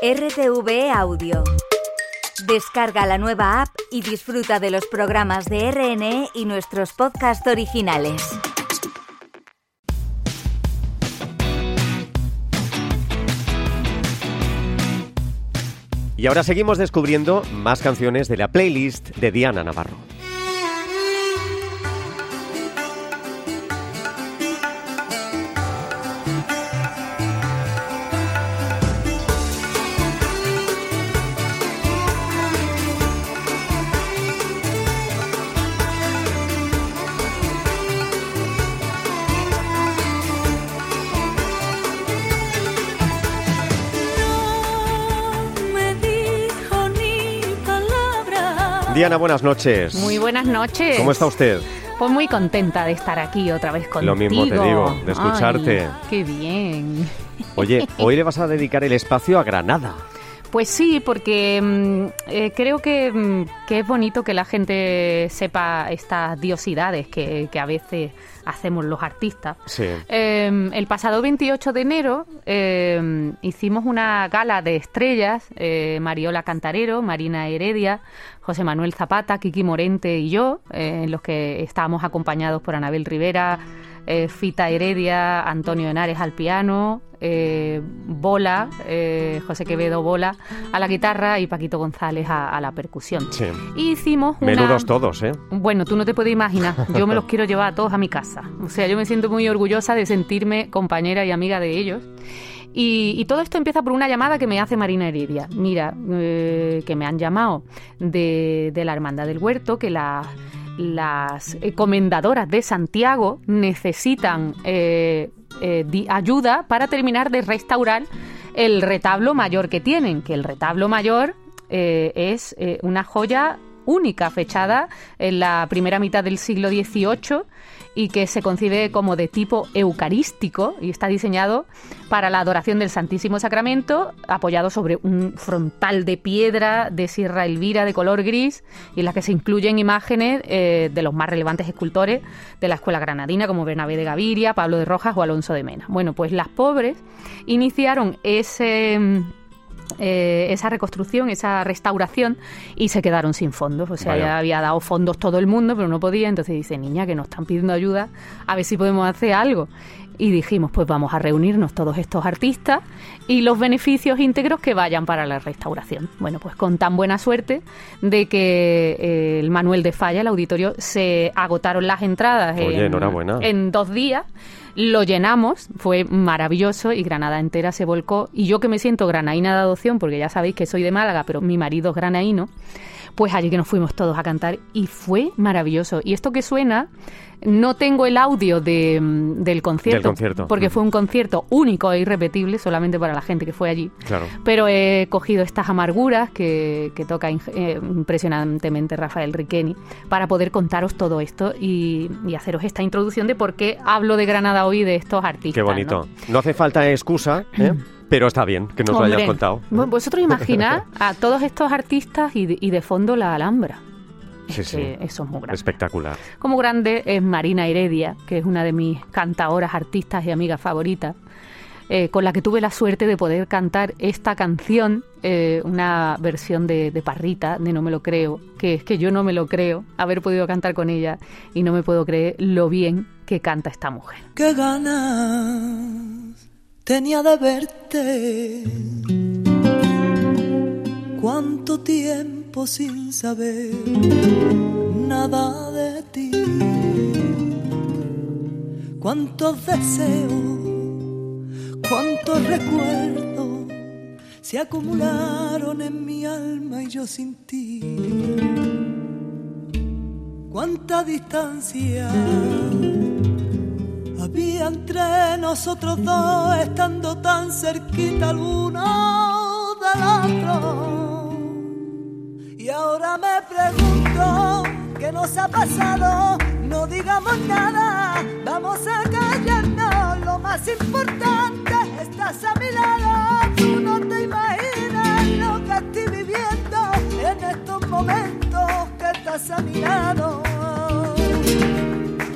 RTV Audio. Descarga la nueva app y disfruta de los programas de RNE y nuestros podcasts originales. Y ahora seguimos descubriendo más canciones de la playlist de Diana Navarro. Diana, buenas noches. Muy buenas noches. ¿Cómo está usted? Pues muy contenta de estar aquí otra vez contigo. Lo mismo te digo, de escucharte. Ay, qué bien. Oye, hoy le vas a dedicar el espacio a Granada. Pues sí, porque mm, eh, creo que, mm, que es bonito que la gente sepa estas diosidades que, que a veces hacemos los artistas. Sí. Eh, el pasado 28 de enero eh, hicimos una gala de estrellas, eh, Mariola Cantarero, Marina Heredia, José Manuel Zapata, Kiki Morente y yo, eh, en los que estábamos acompañados por Anabel Rivera, Fita Heredia, Antonio Henares al piano, eh, Bola, eh, José Quevedo Bola a la guitarra y Paquito González a, a la percusión. Sí. Y hicimos una... Menudos todos, ¿eh? Bueno, tú no te puedes imaginar. Yo me los quiero llevar a todos a mi casa. O sea, yo me siento muy orgullosa de sentirme compañera y amiga de ellos. Y, y todo esto empieza por una llamada que me hace Marina Heredia. Mira, eh, que me han llamado de, de la Hermandad del Huerto, que la- las comendadoras de Santiago necesitan eh, eh, ayuda para terminar de restaurar el retablo mayor que tienen, que el retablo mayor eh, es eh, una joya única, fechada en la primera mitad del siglo XVIII y que se concibe como de tipo eucarístico y está diseñado para la adoración del Santísimo Sacramento, apoyado sobre un frontal de piedra de Sierra Elvira de color gris y en la que se incluyen imágenes eh, de los más relevantes escultores de la escuela granadina como Bernabé de Gaviria, Pablo de Rojas o Alonso de Mena. Bueno, pues las pobres iniciaron ese eh, esa reconstrucción, esa restauración y se quedaron sin fondos. O sea, Vaya. ya había dado fondos todo el mundo, pero no podía. Entonces dice, niña, que nos están pidiendo ayuda, a ver si podemos hacer algo. Y dijimos, pues vamos a reunirnos todos estos artistas y los beneficios íntegros que vayan para la restauración. Bueno, pues con tan buena suerte de que eh, el Manuel de Falla, el auditorio, se agotaron las entradas Oye, en, enhorabuena. en dos días. Lo llenamos, fue maravilloso y Granada entera se volcó. Y yo que me siento granaína de adopción, porque ya sabéis que soy de Málaga, pero mi marido es granaíno, pues allí que nos fuimos todos a cantar y fue maravilloso. Y esto que suena, no tengo el audio de, mm, del concierto, Del concierto. porque Mm. fue un concierto único e irrepetible solamente para la gente que fue allí. Claro. Pero he cogido estas amarguras que, que toca eh, impresionantemente Rafael Riqueni para poder contaros todo esto y, y haceros esta introducción de por qué hablo de Granada hoy de estos artistas. Qué ¿no? bonito. No, hace falta excusa, ¿eh? pero está bien que nos lo hayas Hombre, contado. Vosotros imaginad a todos estos artistas y de, y de fondo la Alhambra. Sí, Es sí. eso es muy grande. Espectacular. Como grande es Marina Heredia, que es una de mis cantaoras, artistas y amigas favoritas, eh, con la que tuve la suerte de poder cantar esta canción, eh, una versión de, de Parrita, de No me lo creo, que es que yo no me lo creo haber podido cantar con ella y no me puedo creer lo bien que canta esta mujer. qué ganas tenía de verte. Cuánto tiempo sin saber nada de ti. Cuántos deseos, cuántos recuerdos se acumularon en mi alma y yo sin ti. Cuánta distancia entre nosotros dos, estando tan cerquita el uno del otro. Y ahora me pregunto qué nos ha pasado. No digamos nada, vamos a callarnos. Lo más importante, estás a mi lado. Tú no te imaginas lo que estoy viviendo en estos momentos que estás a mi lado.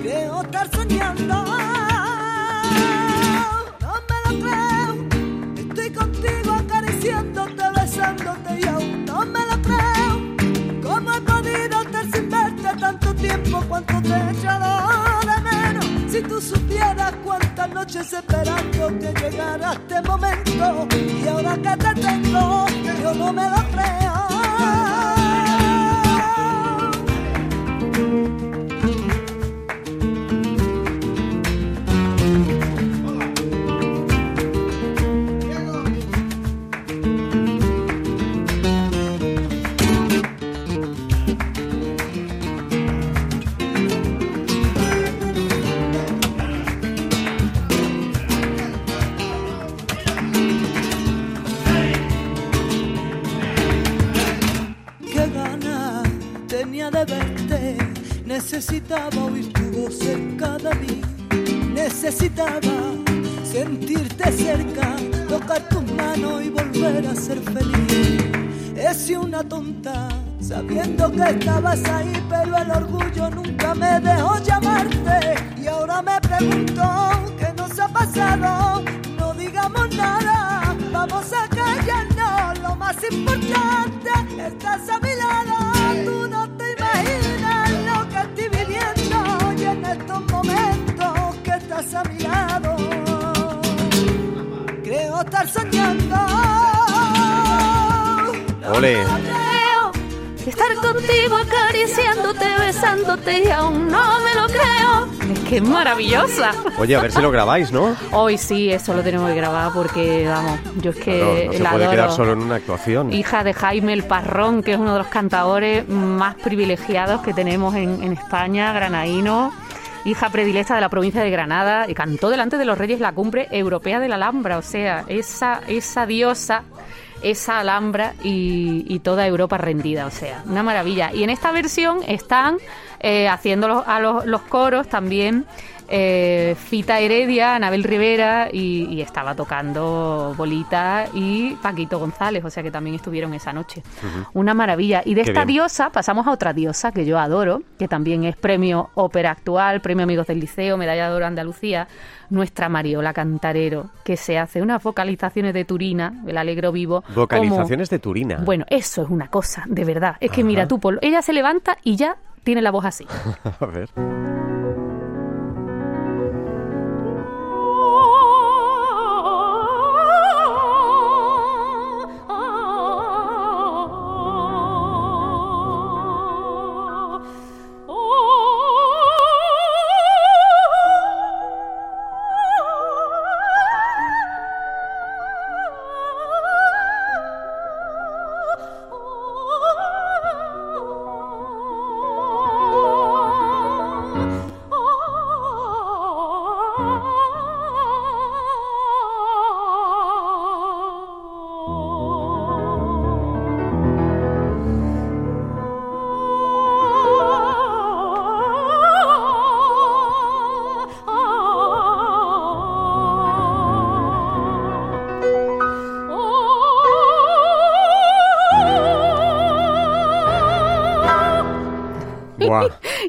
Creo estar soñando. Noches esperando que llegara este momento y ahora que te tengo, yo no me lo creo. Necesitaba oír tu voz cerca de mí. Necesitaba sentirte cerca, tocar tus manos y volver a ser feliz. Es una tonta, sabiendo que estabas ahí, pero el orgullo nunca me dejó llamarte. Y ahora me pregunto qué nos ha pasado. No digamos nada, vamos a callarnos. Lo más importante, estás a mi lado. Tú no soñando. Ole. estar contigo acariciándote, besándote y aún no me lo creo. Es que es maravillosa. Oye, a ver si lo grabáis, ¿no? Hoy sí, eso lo tenemos que grabar porque, vamos, yo es que No, no se la puede adoro. quedar solo en una actuación. Hija de Jaime el Parrón, que es uno de los cantadores más privilegiados que tenemos en, en España, granaíno. Hija predilecta de la provincia de Granada y cantó delante de los reyes la cumbre europea de la Alhambra, o sea, esa, esa diosa, esa Alhambra y, y toda Europa rendida, o sea, una maravilla. Y en esta versión están eh, haciendo los- a los, los coros también eh, Fita Heredia, Anabel Rivera y, y estaba tocando Bolita y Paquito González, o sea que también estuvieron esa noche. Una maravilla. Y de Qué esta bien. diosa pasamos a otra diosa que yo adoro, que también es premio Ópera Actual, premio Amigos del Liceo, medalla de oro Andalucía, nuestra Mariola Cantarero, que se hace unas vocalizaciones de Turina, el Alegro Vivo. como- Vocalizaciones de Turina. Bueno, eso es una cosa, de verdad. Es que mira tú, Polo, ella se levanta y ya tiene la voz así. A ver.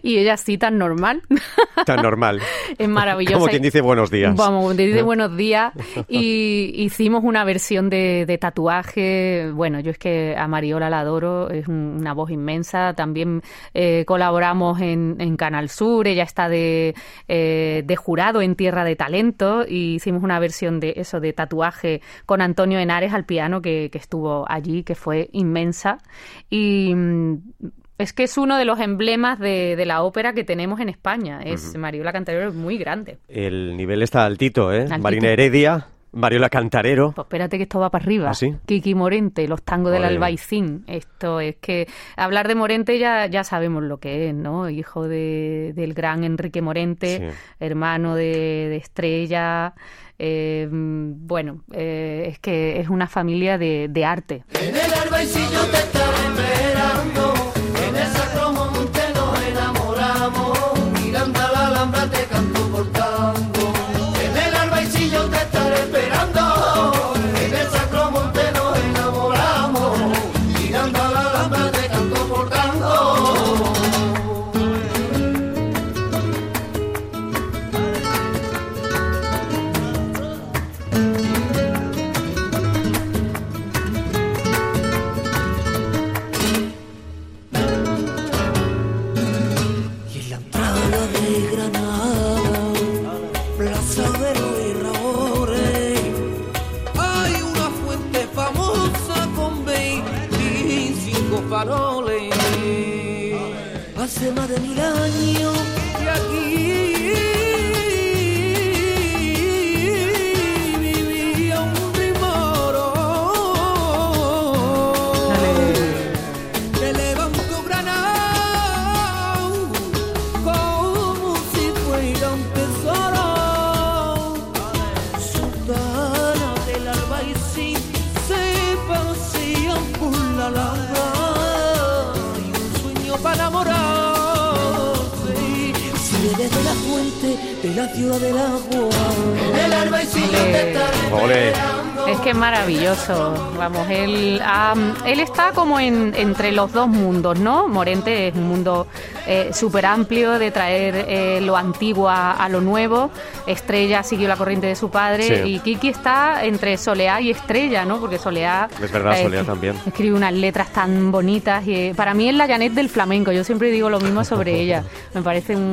Y ella así tan normal. tan normal. es maravillosa. Como quien dice buenos días. Vamos, te dice buenos días. Y hicimos una versión de, de tatuaje. Bueno, yo es que a Mariola la adoro, es un- una voz inmensa. También eh, colaboramos en, en Canal Sur, ella está de, eh, de jurado en Tierra de Talento. Y hicimos una versión de eso, de tatuaje con Antonio Henares al piano, que, que estuvo allí, que fue inmensa. Y. es que es uno de los emblemas de, de la ópera que tenemos en España. Es Mariola Cantarero es muy grande. El nivel está altito, ¿eh? Altito. Marina Heredia, Mariola Cantarero. Pues espérate que esto va para arriba. ¿Ah, sí? Kiki Morente, los tangos del. Albaicín. Esto es que hablar de Morente ya, ya sabemos lo que es, ¿no? Hijo de, del gran Enrique Morente, Sí. hermano de, de Estrella. eh, bueno, eh, es que es una familia de, de arte. En el te estaba Hace más de desde la fuente de la ciudad del agua. El albaicín te está Ole. Es que es maravilloso. Vamos, él, él está como en, entre los dos mundos, ¿no? Morente es un mundo eh, súper amplio de traer eh, lo antiguo a, a lo nuevo. Estrella siguió la corriente de su padre Sí. y Kiki está entre Soleá y Estrella, ¿no? Porque Soleá... Es verdad, eh, Soleá también. Escribe unas letras tan bonitas y eh, para mí es la Janet del flamenco. Yo siempre digo lo mismo sobre ella. Me parece un,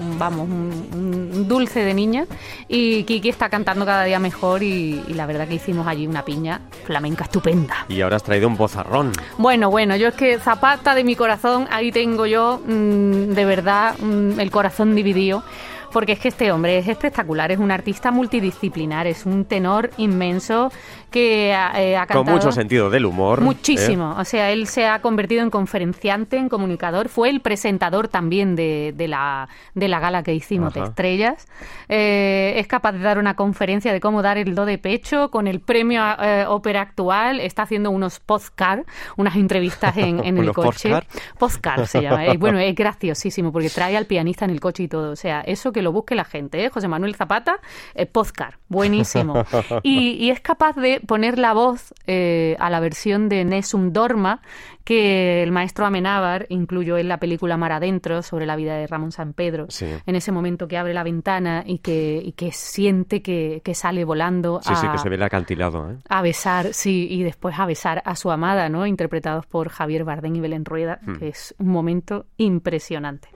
un- vamos, un, un dulce de niña y Kiki está cantando cada día mejor y, y la verdad que hicimos allí una piña flamenca estupenda. Y ahora has traído un bozarrón. Bueno, bueno, yo es que Zapata de mi corazón, ahí tengo yo mm, de verdad mm, el corazón dividido. Porque es que este hombre es espectacular, es un artista multidisciplinar, es un tenor inmenso que ha, eh, ha Con cantado... mucho sentido del humor. ¿eh? Muchísimo. O sea, él se ha convertido en conferenciante, en comunicador. Fue el presentador también de, de la, de la gala que hicimos de estrellas. Eh, es capaz de dar una conferencia de cómo dar el do de pecho con el premio eh, ópera actual. Está haciendo unos postcard, unas entrevistas en, en el ¿Unos coche. postcard? Se llama. Eh, bueno, es graciosísimo porque trae al pianista en el coche y todo. O sea, eso que lo busque la gente. ¿eh? José Manuel Zapata, eh, postcard. Buenísimo. Y, y es capaz de poner la voz eh, a la versión de Nessun Dorma que el maestro Amenábar incluyó en la película Mar Adentro sobre la vida de Ramón San Pedro. Sí. En ese momento que abre la ventana y que, y que siente que, que sale volando Sí, sí, a, que se ve el acantilado. ¿eh? a besar, sí, y después a besar a su amada, ¿no? Interpretados por Javier Bardem y Belén Rueda, Hmm. que es un momento impresionante.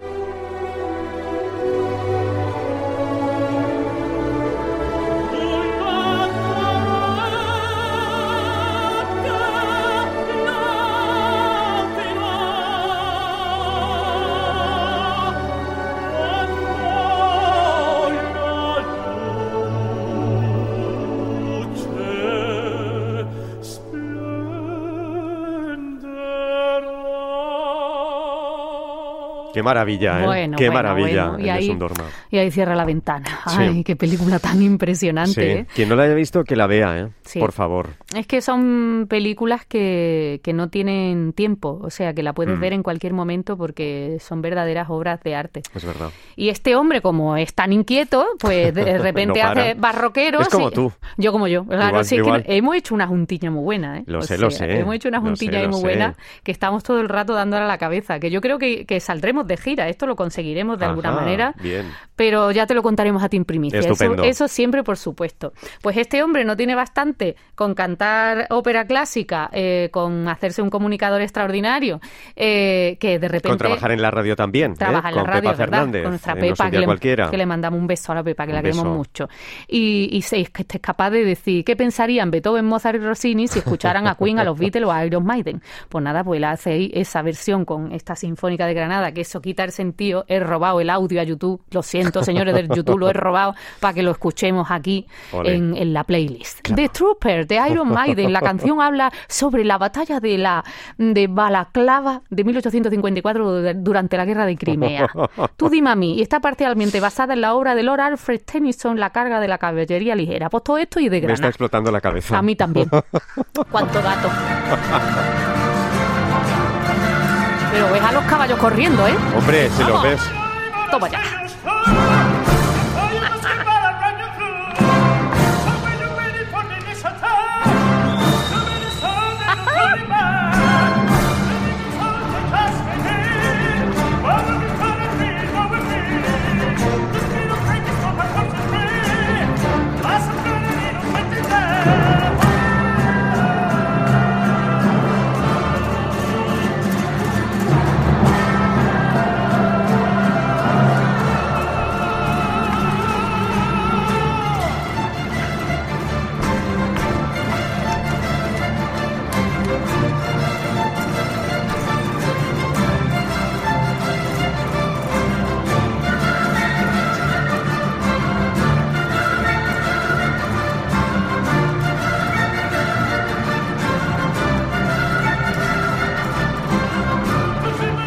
Qué maravilla, ¿eh? Bueno, Qué bueno, maravilla bueno. Y ahí, y cierra la ventana. Sí. Ay, qué película tan impresionante. Sí. ¿eh? Quien no la haya visto, que la vea, ¿eh? Sí. Por favor. Es que son películas que, que no tienen tiempo, o sea, que la puedes Mm. ver en cualquier momento porque son verdaderas obras de arte. Es verdad. Y este hombre, como es tan inquieto, pues de repente No hace barroqueros. Es como y- tú. Yo como yo. Claro, Igual, sí, es igual. que hemos hecho una juntilla muy buena, ¿eh? Lo O sé, lo sé. Hemos hecho una juntilla sé, muy sé. buena que estamos todo el rato dándole a la cabeza. Que yo creo que, que saldremos de gira. Esto lo conseguiremos de alguna manera. Bien. Pero ya te lo contaremos a ti en primicia. Eso, eso siempre, por supuesto. Pues este hombre no tiene bastante con cantar ópera clásica, eh, con hacerse un comunicador extraordinario, eh, que de repente... Con trabajar en la radio también. ¿eh? Trabaja en la Con radio, Pepa. Con nuestra es Pepa, que le, cualquiera. que le mandamos un beso a la Pepa, que la queremos beso. mucho. Y, y se- es que es capaz de decir, ¿qué pensarían Beethoven, Mozart y Rossini si escucharan a Queen, a los Beatles o a Iron Maiden? Pues nada, pues él hace ahí esa versión con esta Sinfónica de Granada, que eso quita el sentido. He robado el audio a YouTube. Lo siento, señores del YouTube, lo he robado para que lo escuchemos aquí en, en la playlist. The Trooper, de Iron Maiden. La canción habla sobre la batalla de la de Balaclava de 1854 de- durante la guerra de Crimea. Tú dime a mí, y está parcialmente basada en la obra de Lord Alfred Tennyson, La carga de la caballería ligera. Pues todo esto y de Me está explotando la cabeza. A mí también. Cuánto dato. Pero ves a los caballos corriendo, ¿eh? Hombre, si lo Vamos. ves. Toma ya.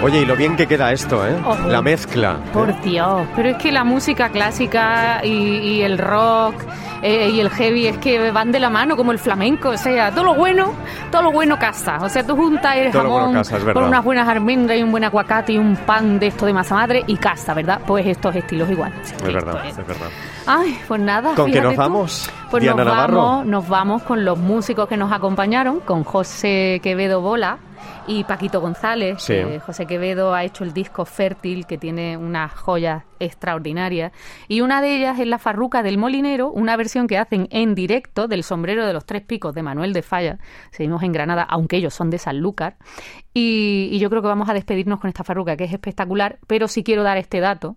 Oye, y lo bien que queda esto, ¿eh? Ojo. La mezcla. Por Dios, pero es que la música clásica y, y el rock eh, y el heavy es que van de la mano como el flamenco, o sea, todo lo bueno, todo lo bueno casa. O sea, tú juntas el Todo bueno jamón casa, con unas buenas almendras y un buen aguacate y un pan de esto de masa madre y casa, ¿verdad? Pues estos estilos igual. Es verdad, es verdad. Ay, pues nada. ¿Con qué nos tú. vamos, Pues Diana nos Navarro? vamos, nos vamos con los músicos que nos acompañaron, con José Quevedo Bola y Paquito González. Sí. José Quevedo ha hecho el disco Fértil, que tiene unas joyas extraordinarias. Y una de ellas es La Farruca del Molinero, una versión que hacen en directo del sombrero de los tres picos de Manuel de Falla. Seguimos en Granada, aunque ellos son de Sanlúcar. Y, y yo creo que vamos a despedirnos con esta farruca, que es espectacular. Pero sí quiero dar este dato,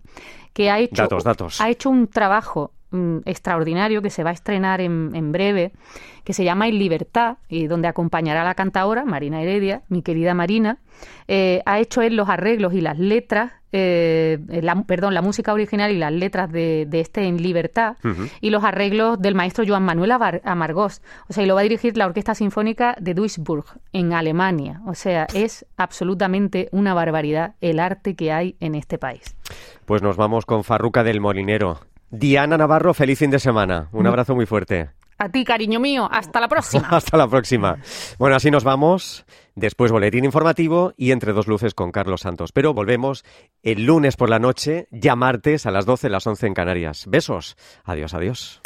que ha hecho, Datos, datos. Ha hecho un trabajo mm, extraordinario que se va a estrenar en, en breve, que se llama En Libertad, y donde acompañará a la cantaora Marina Heredia, mi querida Marina. Eh, ha hecho él los arreglos y las letras, eh, la- perdón, la música original y las letras de, de este En Libertad, y los arreglos del maestro Joan Manuel Abar- Amargós. O sea, y lo va a dirigir la Orquesta Sinfónica de Duisburg, en Alemania. O sea, es absolutamente una barbaridad el arte que hay en este país. Pues nos vamos con Farruca del Molinero. Diana Navarro, feliz fin de semana. Un abrazo muy fuerte. A ti, cariño mío, hasta la próxima. Hasta la próxima. Bueno, así nos vamos. Después boletín informativo y entre dos luces con Carlos Santos. Pero volvemos el lunes por la noche, ya martes a las 12, las 11 en Canarias. Besos. Adiós, adiós.